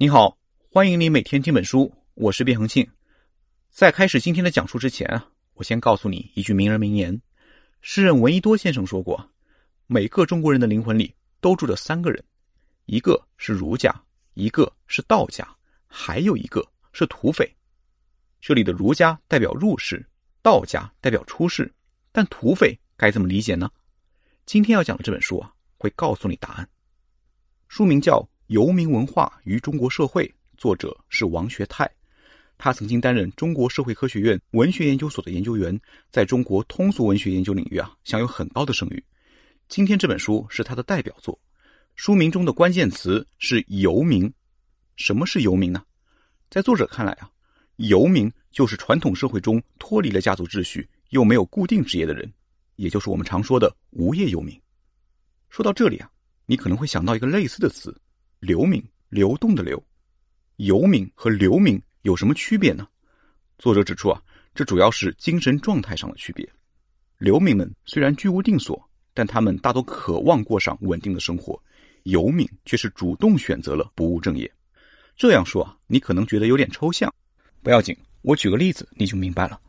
你好，欢迎你每天听本书，我是卞恒庆。在开始今天的讲述之前啊，我先告诉你一句名人名言：诗人闻一多先生说过，每个中国人的灵魂里都住着三个人，一个是儒家，一个是道家，还有一个是土匪。这里的儒家代表入世，道家代表出世，但土匪该怎么理解呢？今天要讲的这本书啊，会告诉你答案。书名叫。游民文化与中国社会，作者是王学泰，他曾经担任中国社会科学院文学研究所的研究员，在中国通俗文学研究领域啊享有很高的声誉。今天这本书是他的代表作，书名中的关键词是“游民”。什么是游民呢？在作者看来啊，游民就是传统社会中脱离了家族秩序又没有固定职业的人，也就是我们常说的无业游民。说到这里啊，你可能会想到一个类似的词。流民，流动的流，游民和流民有什么区别呢？作者指出啊，这主要是精神状态上的区别。流民们虽然居无定所，但他们大多渴望过上稳定的生活；游民却是主动选择了不务正业。这样说啊，你可能觉得有点抽象，不要紧，我举个例子你就明白了。《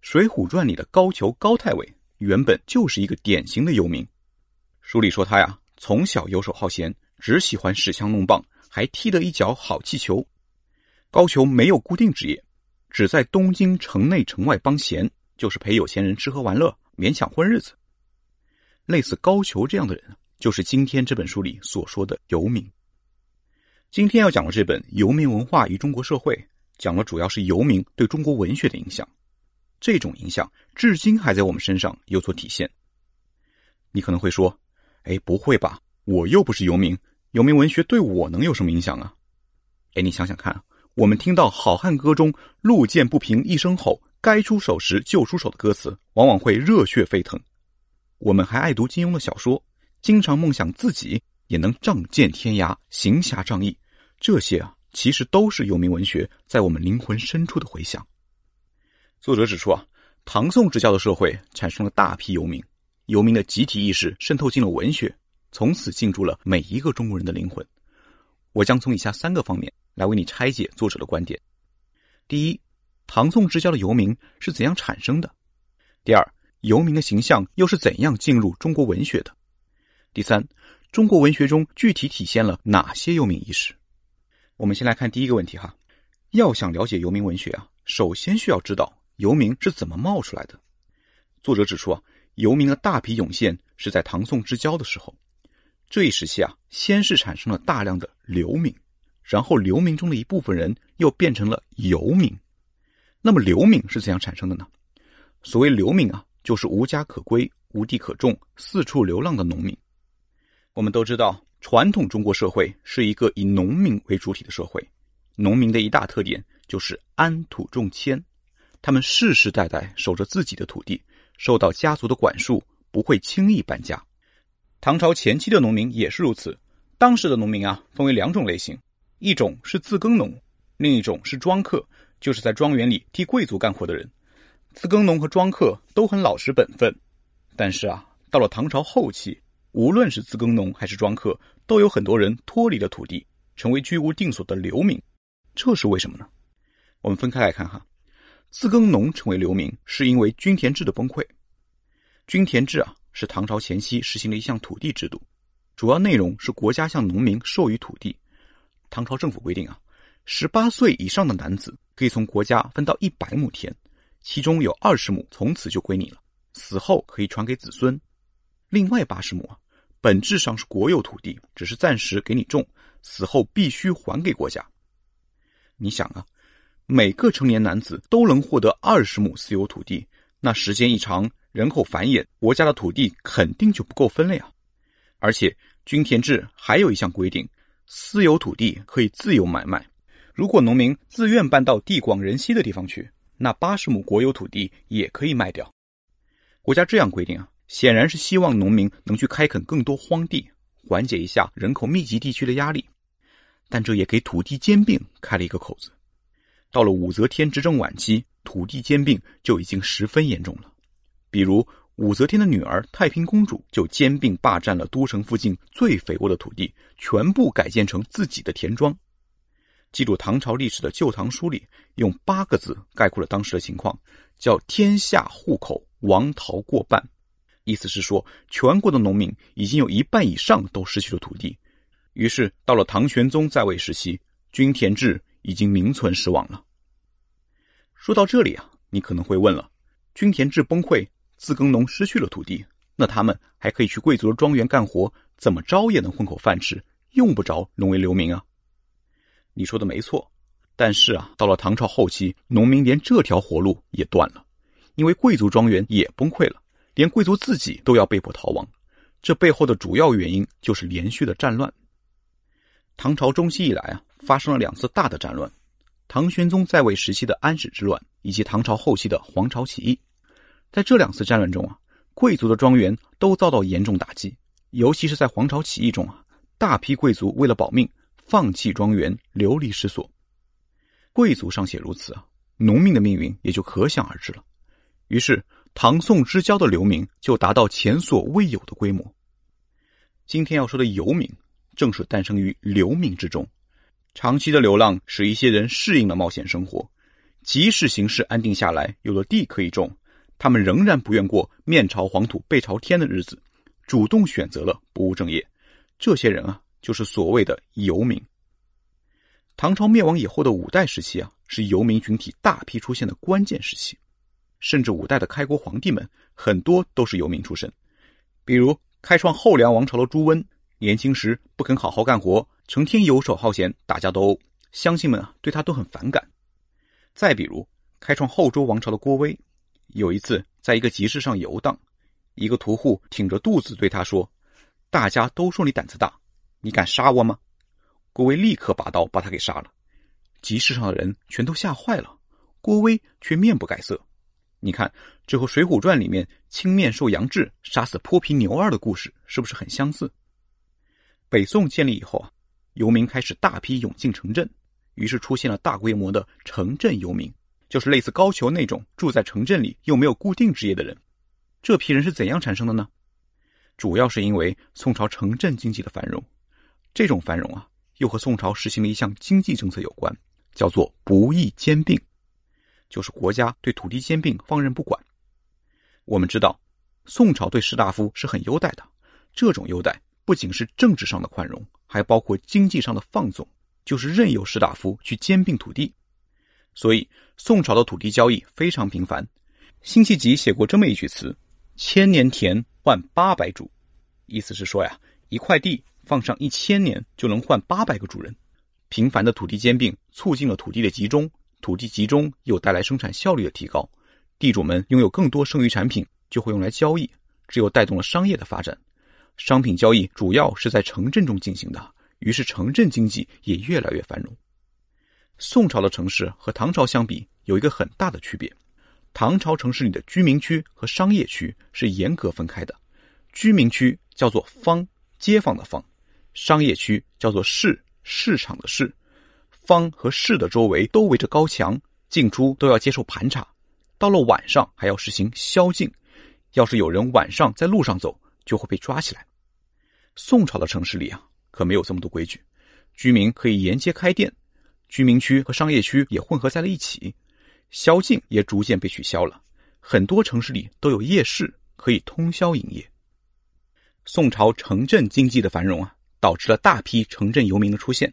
水浒传》里的高俅高太尉原本就是一个典型的游民，书里说他呀，从小游手好闲。只喜欢使枪弄棒，还踢得一脚好气球。高俅没有固定职业，只在东京城内城外帮闲，就是陪有钱人吃喝玩乐，勉强混日子。类似高俅这样的人，就是今天这本书里所说的游民。今天要讲的这本《游民文化与中国社会》，讲的主要是游民对中国文学的影响。这种影响至今还在我们身上有所体现。你可能会说：“哎，不会吧？我又不是游民。”游民文学对我能有什么影响啊？哎，你想想看，我们听到《好汉歌》中“路见不平一声吼，该出手时就出手”的歌词，往往会热血沸腾。我们还爱读金庸的小说，经常梦想自己也能仗剑天涯、行侠仗义。这些啊，其实都是游民文学在我们灵魂深处的回响。作者指出啊，唐宋之交的社会产生了大批游民，游民的集体意识渗透进了文学。从此进入了每一个中国人的灵魂。我将从以下三个方面来为你拆解作者的观点：第一，唐宋之交的游民是怎样产生的；第二，游民的形象又是怎样进入中国文学的；第三，中国文学中具体体现了哪些游民意识？我们先来看第一个问题哈。要想了解游民文学啊，首先需要知道游民是怎么冒出来的。作者指出啊，游民的大批涌现是在唐宋之交的时候。这一时期啊，先是产生了大量的流民，然后流民中的一部分人又变成了游民。那么流民是怎样产生的呢？所谓流民啊，就是无家可归、无地可种、四处流浪的农民。我们都知道，传统中国社会是一个以农民为主体的社会，农民的一大特点就是安土重迁，他们世世代代守着自己的土地，受到家族的管束，不会轻易搬家。唐朝前期的农民也是如此。当时的农民啊，分为两种类型：一种是自耕农，另一种是庄客，就是在庄园里替贵族干活的人。自耕农和庄客都很老实本分，但是啊，到了唐朝后期，无论是自耕农还是庄客，都有很多人脱离了土地，成为居无定所的流民。这是为什么呢？我们分开来看哈。自耕农成为流民，是因为均田制的崩溃。均田制啊。是唐朝前期实行的一项土地制度，主要内容是国家向农民授予土地。唐朝政府规定啊，十八岁以上的男子可以从国家分到一百亩田，其中有二十亩从此就归你了，死后可以传给子孙。另外八十亩啊，本质上是国有土地，只是暂时给你种，死后必须还给国家。你想啊，每个成年男子都能获得二十亩私有土地，那时间一长。人口繁衍，国家的土地肯定就不够分了呀。而且均田制还有一项规定，私有土地可以自由买卖。如果农民自愿搬到地广人稀的地方去，那八十亩国有土地也可以卖掉。国家这样规定啊，显然是希望农民能去开垦更多荒地，缓解一下人口密集地区的压力。但这也给土地兼并开了一个口子。到了武则天执政晚期，土地兼并就已经十分严重了。比如武则天的女儿太平公主就兼并霸占了都城附近最肥沃的土地，全部改建成自己的田庄。记录唐朝历史的《旧唐书》里用八个字概括了当时的情况，叫“天下户口亡逃过半”，意思是说全国的农民已经有一半以上都失去了土地。于是到了唐玄宗在位时期，均田制已经名存实亡了。说到这里啊，你可能会问了：均田制崩溃，自耕农失去了土地，那他们还可以去贵族的庄园干活，怎么着也能混口饭吃，用不着沦为流民啊？你说的没错，但是啊，到了唐朝后期，农民连这条活路也断了，因为贵族庄园也崩溃了，连贵族自己都要被迫逃亡。这背后的主要原因就是连续的战乱。唐朝中期以来啊，发生了两次大的战乱：唐玄宗在位时期的安史之乱，以及唐朝后期的黄巢起义。在这两次战乱中啊，贵族的庄园都遭到严重打击，尤其是在黄巢起义中啊，大批贵族为了保命。放弃庄园，流离失所。贵族尚且如此啊，农民的命运也就可想而知了。于是，唐宋之交的流民就达到前所未有的规模。今天要说的游民，正是诞生于流民之中。长期的流浪使一些人适应了冒险生活，即使形势安定下来，有了地可以种，他们仍然不愿过面朝黄土背朝天的日子，主动选择了不务正业。这些人啊。就是所谓的游民。唐朝灭亡以后的五代时期啊，是游民群体大批出现的关键时期。甚至五代的开国皇帝们很多都是游民出身，比如开创后梁王朝的朱温，年轻时不肯好好干活，成天游手好闲，打架斗殴，乡亲们啊对他都很反感。再比如开创后周王朝的郭威，有一次在一个集市上游荡，一个屠户挺着肚子对他说：“大家都说你胆子大。”你敢杀我吗？郭威立刻拔刀把他给杀了。集市上的人全都吓坏了，郭威却面不改色。你看，这和《水浒传》里面青面兽杨志杀死泼皮牛二的故事是不是很相似？北宋建立以后啊，游民开始大批涌进城镇，于是出现了大规模的城镇游民，就是类似高俅那种住在城镇里又没有固定职业的人。这批人是怎样产生的呢？主要是因为宋朝城镇经济的繁荣。这种繁荣啊，又和宋朝实行了一项经济政策有关，叫做“不义兼并”，就是国家对土地兼并放任不管。我们知道，宋朝对士大夫是很优待的，这种优待不仅是政治上的宽容，还包括经济上的放纵，就是任由士大夫去兼并土地。所以，宋朝的土地交易非常频繁。辛弃疾写过这么一句词：“千年田换八百主”，意思是说呀，一块地。放上一千年就能换八百个主人，频繁的土地兼并促进了土地的集中，土地集中又带来生产效率的提高，地主们拥有更多剩余产品就会用来交易，只有带动了商业的发展。商品交易主要是在城镇中进行的，于是城镇经济也越来越繁荣。宋朝的城市和唐朝相比有一个很大的区别，唐朝城市里的居民区和商业区是严格分开的，居民区叫做坊，街坊的坊。商业区叫做市，市场的市，坊和市的周围都围着高墙，进出都要接受盘查。到了晚上还要实行宵禁，要是有人晚上在路上走，就会被抓起来。宋朝的城市里啊，可没有这么多规矩，居民可以沿街开店，居民区和商业区也混合在了一起，宵禁也逐渐被取消了。很多城市里都有夜市，可以通宵营业。宋朝城镇经济的繁荣啊。导致了大批城镇游民的出现。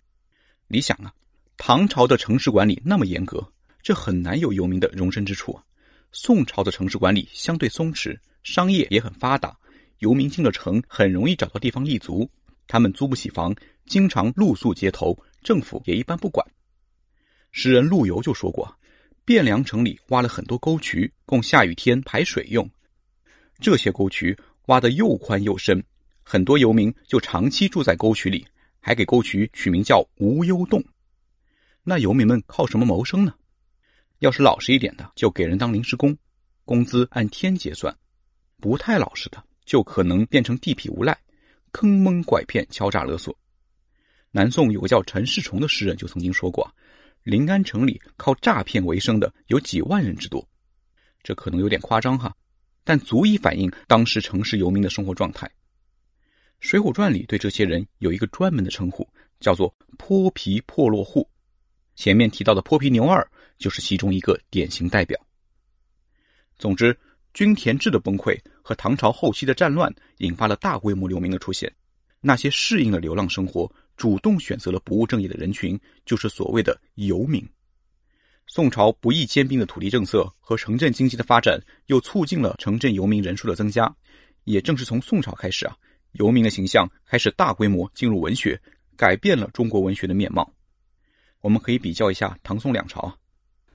你想啊，唐朝的城市管理那么严格，这很难有游民的容身之处啊。宋朝的城市管理相对松弛，商业也很发达，游民进了城很容易找到地方立足。他们租不起房，经常露宿街头，政府也一般不管。诗人陆游就说过：“汴梁城里挖了很多沟渠，供下雨天排水用。这些沟渠挖得又宽又深。”很多游民就长期住在沟渠里，还给沟渠取名叫“无忧洞”。那游民们靠什么谋生呢？要是老实一点的，就给人当临时工，工资按天结算；不太老实的，就可能变成地痞无赖，坑蒙拐骗、敲诈勒索。南宋有个叫陈世崇的诗人就曾经说过：“临安城里靠诈骗为生的有几万人之多。”这可能有点夸张哈，但足以反映当时城市游民的生活状态。《水浒传》里对这些人有一个专门的称呼，叫做“泼皮破落户”。前面提到的泼皮牛二就是其中一个典型代表。总之，均田制的崩溃和唐朝后期的战乱引发了大规模流民的出现。那些适应了流浪生活、主动选择了不务正业的人群，就是所谓的游民。宋朝不易兼并的土地政策和城镇经济的发展，又促进了城镇游民人数的增加。也正是从宋朝开始啊，游民的形象开始大规模进入文学，改变了中国文学的面貌。我们可以比较一下唐宋两朝。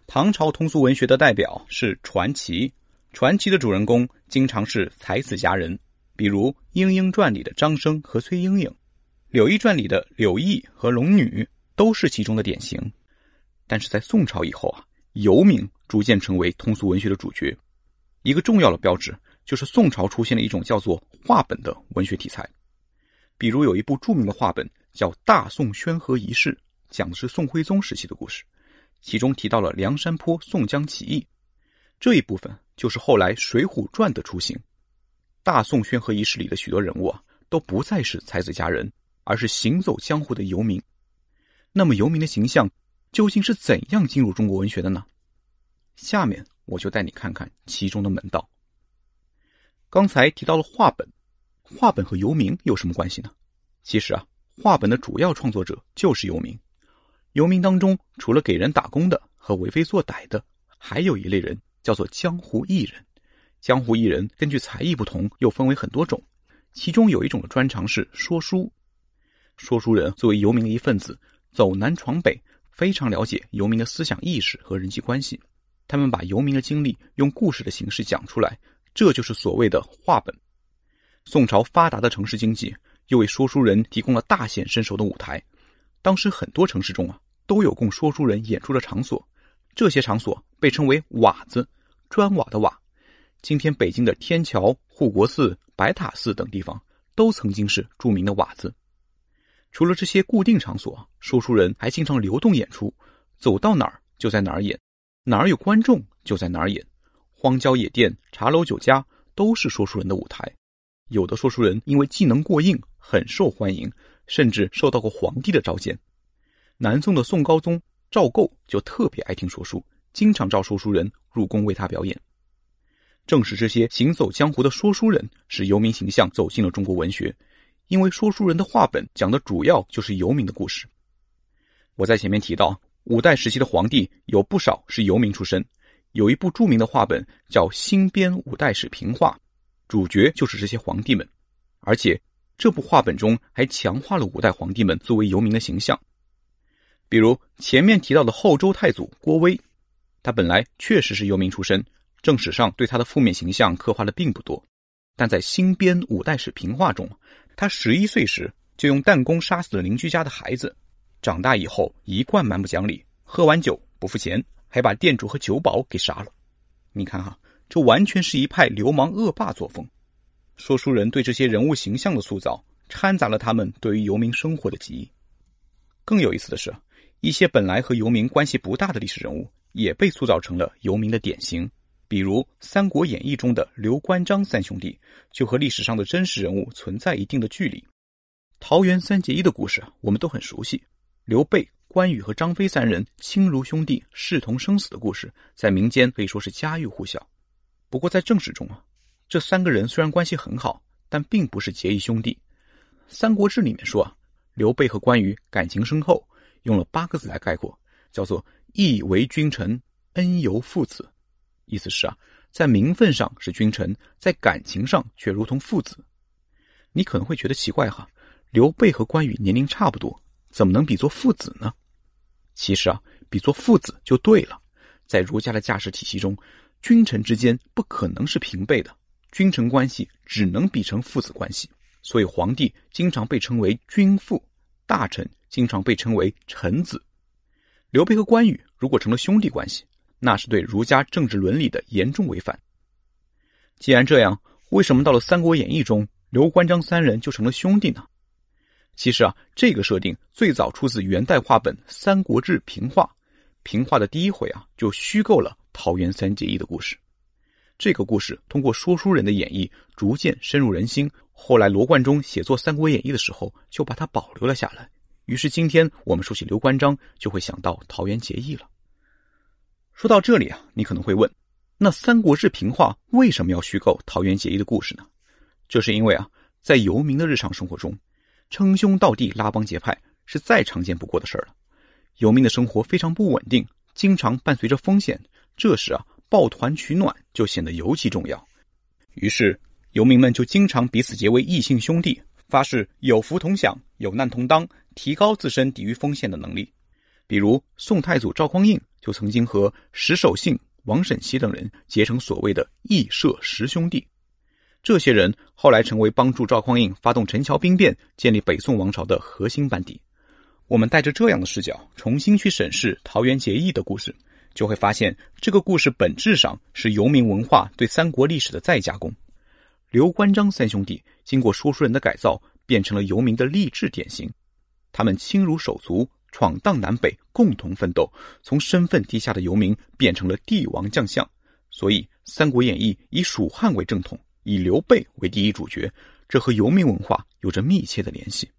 唐朝通俗文学的代表是传奇，传奇的主人公经常是才子佳人。比如《莺莺传》里的张生和崔莺莺，《柳毅传》里的柳毅和龙女都是其中的典型。但是在宋朝以后啊，游民逐渐成为通俗文学的主角。一个重要的标志就是宋朝出现了一种叫做话本的文学题材。比如有一部著名的话本叫《大宋宣和遗事》，讲的是宋徽宗时期的故事，其中提到了梁山坡宋江起义，这一部分就是后来《水浒传》的雏形。大宋宣和遗事里的许多人物啊，都不再是才子佳人，而是行走江湖的游民。那么，游民的形象究竟是怎样进入中国文学的呢？下面我就带你看看其中的门道。刚才提到了话本，话本和游民有什么关系呢？其实啊，话本的主要创作者就是游民。游民当中，除了给人打工的和为非作歹的，还有一类人叫做江湖艺人。江湖艺人根据才艺不同，又分为很多种。其中有一种的专长是说书。说书人作为游民的一份子，走南闯北，非常了解游民的思想意识和人际关系。他们把游民的经历用故事的形式讲出来，这就是所谓的话本。宋朝发达的城市经济又为说书人提供了大显身手的舞台。当时很多城市中啊，都有供说书人演出的场所，这些场所被称为瓦子，砖瓦的瓦。今天北京的天桥、护国寺、白塔寺等地方，都曾经是著名的瓦子。除了这些固定场所，说书人还经常流动演出，走到哪儿就在哪儿演，哪儿有观众就在哪儿演。荒郊野店、茶楼酒家都是说书人的舞台。有的说书人因为技能过硬，很受欢迎，甚至受到过皇帝的召见。南宋的宋高宗赵构就特别爱听说书，经常召说书人入宫为他表演。正是这些行走江湖的说书人，使游民形象走进了中国文学。因为说书人的话本讲的主要就是游民的故事。我在前面提到，五代时期的皇帝有不少是游民出身。有一部著名的话本叫《新编五代史评话》，主角就是这些皇帝们。而且这部话本中还强化了五代皇帝们作为游民的形象。比如前面提到的后周太祖郭威，他本来确实是游民出身。正史上对他的负面形象刻画的并不多，但在新编五代史评话中，他十一岁时就用弹弓杀死了邻居家的孩子，长大以后一贯蛮不讲理，喝完酒不付钱，还把店主和酒保给杀了。你看哈，这完全是一派流氓恶霸作风。说书人对这些人物形象的塑造，掺杂了他们对于游民生活的记忆。更有意思的是，一些本来和游民关系不大的历史人物，也被塑造成了游民的典型。比如《三国演义》中的刘关张三兄弟，就和历史上的真实人物存在一定的距离。桃园三结义的故事我们都很熟悉，刘备、关羽和张飞三人亲如兄弟、视同生死的故事，在民间可以说是家喻户晓。不过在正史中啊，这三个人虽然关系很好，但并不是结义兄弟。《三国志》里面说啊，刘备和关羽感情深厚，用了八个字来概括，叫做义为君臣，恩由父子。意思是啊，在名分上是君臣，在感情上却如同父子。你可能会觉得奇怪哈，刘备和关羽年龄差不多，怎么能比作父子呢？其实啊，比作父子就对了。在儒家的价值体系中，君臣之间不可能是平辈的，君臣关系只能比成父子关系。所以皇帝经常被称为君父，大臣经常被称为臣子。刘备和关羽如果成了兄弟关系。那是对儒家政治伦理的严重违反。既然这样，为什么到了《三国演义》中，刘关张三人就成了兄弟呢？其实啊，这个设定最早出自元代话本《三国志平话》，平话的第一回啊，就虚构了桃园三结义的故事。这个故事通过说书人的演绎，逐渐深入人心。后来罗贯中写作《三国演义》的时候，就把它保留了下来。于是今天我们说起刘关张，就会想到桃园结义了。说到这里啊，你可能会问：那《三国志》平话为什么要虚构桃园结义的故事呢？这是因为啊，在游民的日常生活中，称兄道弟、拉帮结派是再常见不过的事儿了。游民的生活非常不稳定，经常伴随着风险，这时啊。抱团取暖就显得尤其重要，于是游民们就经常彼此结为异姓兄弟，发誓有福同享、有难同当，提高自身抵御风险的能力。比如宋太祖赵匡胤就曾经和石守信、王审琦等人结成所谓的义社十兄弟，这些人后来成为帮助赵匡胤发动陈桥兵变、建立北宋王朝的核心班底。我们带着这样的视角，重新去审视桃园结义的故事。就会发现，这个故事本质上是游民文化对三国历史的再加工。刘关张三兄弟经过说书人的改造，变成了游民的励志典型。他们亲如手足，闯荡南北，共同奋斗，从身份低下的游民变成了帝王将相。所以，《三国演义》以蜀汉为正统，以刘备为第一主角，这和游民文化有着密切的联系。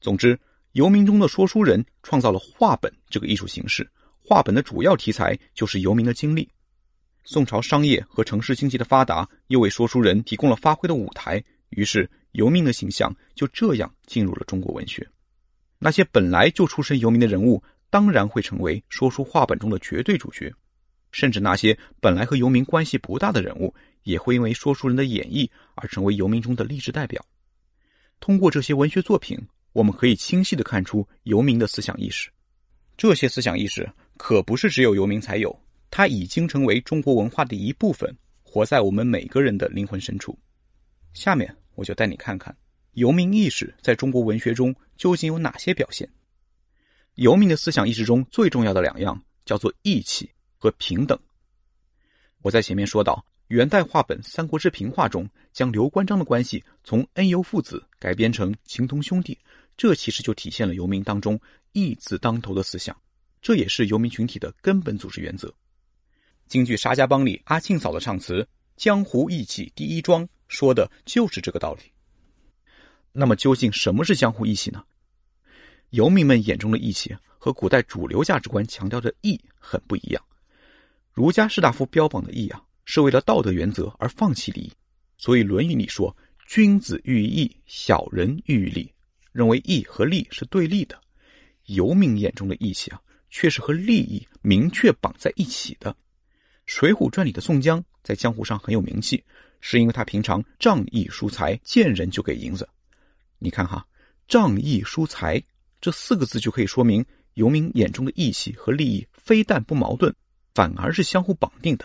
总之，游民中的说书人创造了话本这个艺术形式。话本的主要题材就是游民的经历。宋朝商业和城市经济的发达，又为说书人提供了发挥的舞台。于是，游民的形象就这样进入了中国文学。那些本来就出身游民的人物，当然会成为说书话本中的绝对主角。甚至那些本来和游民关系不大的人物，也会因为说书人的演绎而成为游民中的励志代表。通过这些文学作品，我们可以清晰的看出游民的思想意识。这些思想意识。可不是只有游民才有，它已经成为中国文化的一部分，活在我们每个人的灵魂深处。下面我就带你看看游民意识在中国文学中究竟有哪些表现。游民的思想意识中最重要的两样叫做义气和平等。我在前面说到，元代话本《三国志平话》中将刘关张的关系从恩游父子改编成情同兄弟，这其实就体现了游民当中义字当头的思想。这也是游民群体的根本组织原则。京剧《沙家浜》里阿庆嫂的唱词“江湖义气第一桩”说的就是这个道理。那么，究竟什么是江湖义气呢？游民们眼中的义气和古代主流价值观强调的义很不一样。儒家士大夫标榜的义啊，是为了道德原则而放弃利益。所以，《论语》里说：“君子喻于义，小人喻于利。”认为义和利是对立的。游民眼中的义气啊。却是和利益明确绑在一起的。《水浒传》里的宋江在江湖上很有名气，是因为他平常仗义疏财，见人就给银子。你看哈，“仗义疏财”这四个字就可以说明游民眼中的义气和利益非但不矛盾，反而是相互绑定的。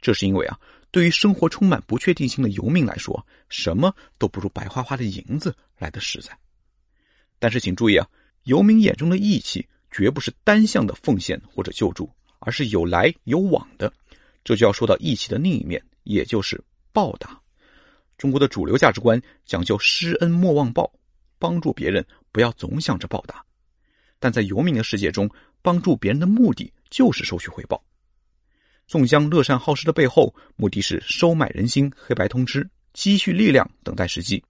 这是因为啊，对于生活充满不确定性的游民来说，什么都不如白花花的银子来的实在。但是请注意啊，游民眼中的义气。绝不是单向的奉献或者救助，而是有来有往的。这就要说到义气的另一面，也就是报答。中国的主流价值观讲究施恩莫忘报，帮助别人不要总想着报答。但在游民的世界中，帮助别人的目的就是收取回报。宋江乐善好施的背后，目的是收买人心、黑白通吃、积蓄力量，等待时机。《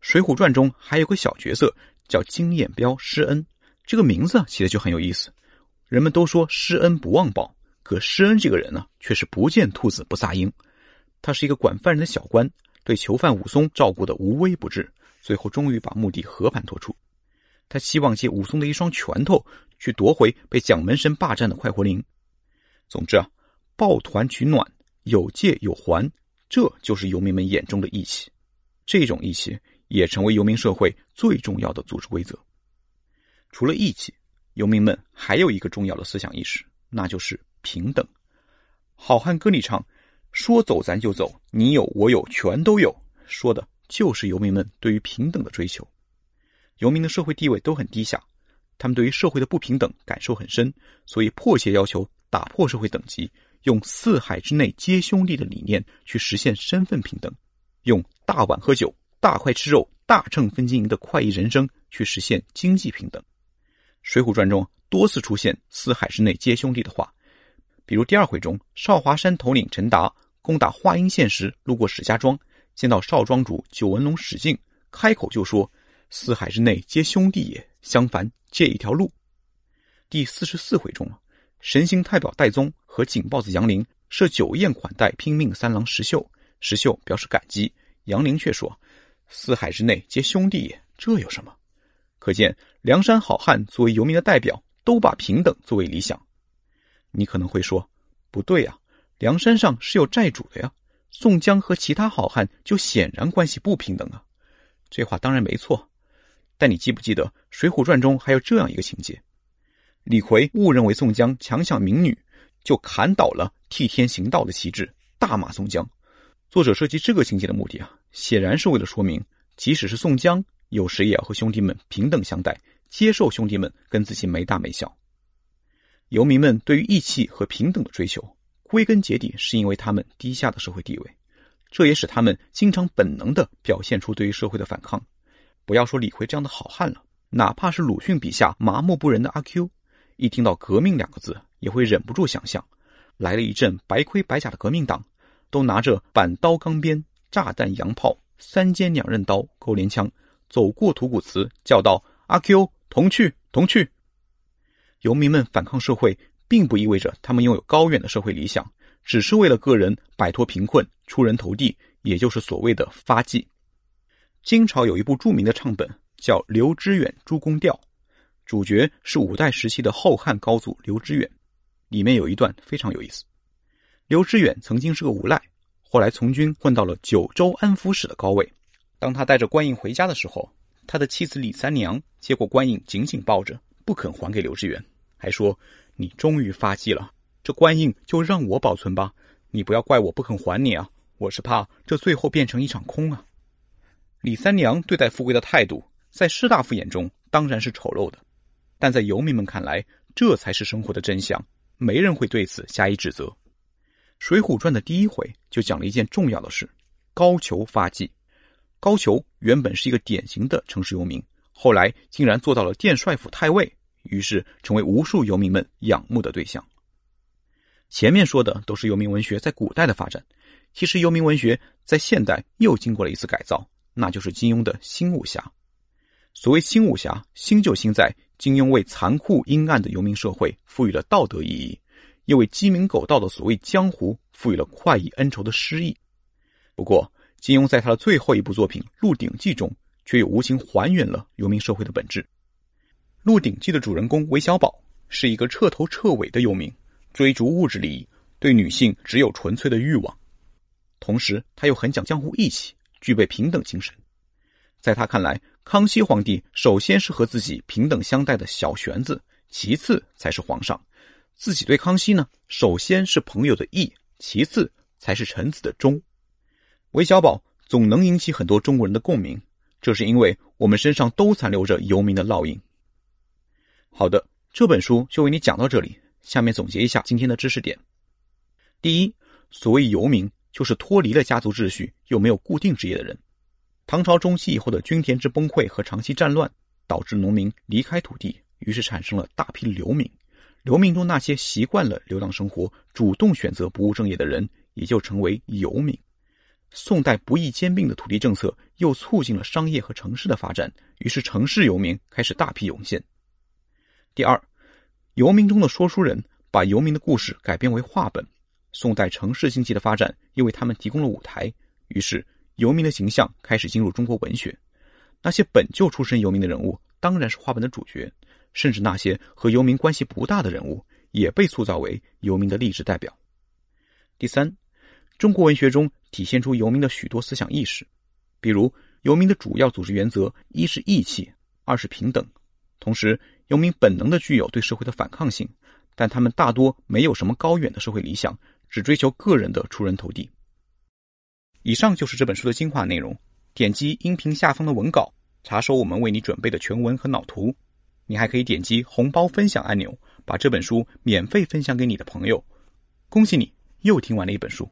水浒传》中还有个小角色叫金眼彪施恩。这个名字起的就很有意思，人们都说施恩不忘报，可施恩这个人呢，却是不见兔子不撒鹰。他是一个管犯人的小官，对囚犯武松照顾的无微不至，最后终于把目的和盘托出。他希望借武松的一双拳头去夺回被蒋门神霸占的快活林。总之啊，抱团取暖，有借有还，这就是游民们眼中的义气。这种义气也成为游民社会最重要的组织规则。除了义气，游民们还有一个重要的思想意识，那就是平等。《好汉歌》里唱：“说走咱就走，你有我有全都有。”说的就是游民们对于平等的追求。游民的社会地位都很低下，他们对于社会的不平等感受很深，所以迫切要求打破社会等级，用四海之内皆兄弟的理念去实现身份平等，用大碗喝酒、大块吃肉、大秤分金银的快意人生去实现经济平等。《水浒传》中多次出现“四海之内皆兄弟”的话，比如第二回中，少华山头领陈达攻打华阴县时，路过史家庄，见到少庄主九纹龙史进，开口就说：“四海之内皆兄弟也，相烦借一条路。”第四十四回中，神行太保戴宗和警豹子杨凌设酒宴款待拼命三郎石秀，石秀表示感激，杨凌却说：“四海之内皆兄弟也，这有什么？”可见梁山好汉作为游民的代表，都把平等作为理想。你可能会说：“不对呀。”梁山上是有债主的呀，宋江和其他好汉就显然关系不平等啊。这话当然没错，但你记不记得《水浒传》中还有这样一个情节：李逵误认为宋江强抢民女，就砍倒了替天行道的旗帜，大骂宋江。作者设计这个情节的目的啊，显然是为了说明，即使是宋江，有时也要和兄弟们平等相待，接受兄弟们跟自己没大没小。游民们对于义气和平等的追求。归根结底，是因为他们低下的社会地位，这也使他们经常本能的表现出对于社会的反抗。不要说李逵这样的好汉了，哪怕是鲁迅笔下麻木不仁的阿 Q，一听到“革命”两个字，也会忍不住想象，来了一阵白盔白甲的革命党，都拿着板刀钢鞭、炸弹洋炮、三尖两刃刀、钩镰枪，走过土谷祠，叫道：“阿 Q，同去，同去！”游民们反抗社会。并不意味着他们拥有高远的社会理想，只是为了个人摆脱贫困、出人头地，也就是所谓的发迹。金朝有一部著名的唱本叫《刘知远诸公调》，主角是五代时期的后汉高祖刘知远。里面有一段非常有意思：刘知远曾经是个无赖，后来从军混到了九州安抚使的高位。当他带着官印回家的时候，他的妻子李三娘接过官印，紧紧抱着，不肯还给刘知远，还说。你终于发迹了，这官印就让我保存吧。你不要怪我不肯还你啊，我是怕这最后变成一场空啊。李三娘对待富贵的态度，在士大夫眼中当然是丑陋的，但在游民们看来，这才是生活的真相，没人会对此加以指责。《水浒传》的第一回就讲了一件重要的事：高俅发迹。高俅原本是一个典型的城市游民，后来竟然做到了殿帅府太尉。于是成为无数游民们仰慕的对象。前面说的都是游民文学在古代的发展，其实游民文学在现代又经过了一次改造，那就是金庸的新武侠。所谓新武侠，新就新在金庸为残酷阴暗的游民社会赋予了道德意义，又为鸡鸣狗盗的所谓江湖赋予了快意恩仇的诗意。不过，金庸在他的最后一部作品《鹿鼎记》中，却又无情还原了游民社会的本质。《鹿鼎记》的主人公韦小宝是一个彻头彻尾的游民，追逐物质利益，对女性只有纯粹的欲望。同时，他又很讲江湖义气，具备平等精神。在他看来，康熙皇帝首先是和自己平等相待的小玄子，其次才是皇上。自己对康熙呢，首先是朋友的义，其次才是臣子的忠。韦小宝总能引起很多中国人的共鸣，这是因为我们身上都残留着游民的烙印。好的，这本书就为你讲到这里。下面总结一下今天的知识点：第一，所谓游民，就是脱离了家族秩序又没有固定职业的人。唐朝中期以后的均田制崩溃和长期战乱，导致农民离开土地，于是产生了大批流民。流民中那些习惯了流浪生活、主动选择不务正业的人，也就成为游民。宋代不易兼并的土地政策，又促进了商业和城市的发展，于是城市游民开始大批涌现。第二，游民中的说书人把游民的故事改编为话本。宋代城市经济的发展又为他们提供了舞台，于是游民的形象开始进入中国文学。那些本就出身游民的人物，当然是话本的主角；甚至那些和游民关系不大的人物，也被塑造为游民的励志代表。第三，中国文学中体现出游民的许多思想意识，比如游民的主要组织原则：一是义气，二是平等。同时，游民本能的具有对社会的反抗性，但他们大多没有什么高远的社会理想，只追求个人的出人头地。以上就是这本书的精华内容。点击音频下方的文稿，查收我们为你准备的全文和脑图。你还可以点击红包分享按钮，把这本书免费分享给你的朋友。恭喜你，又听完了一本书。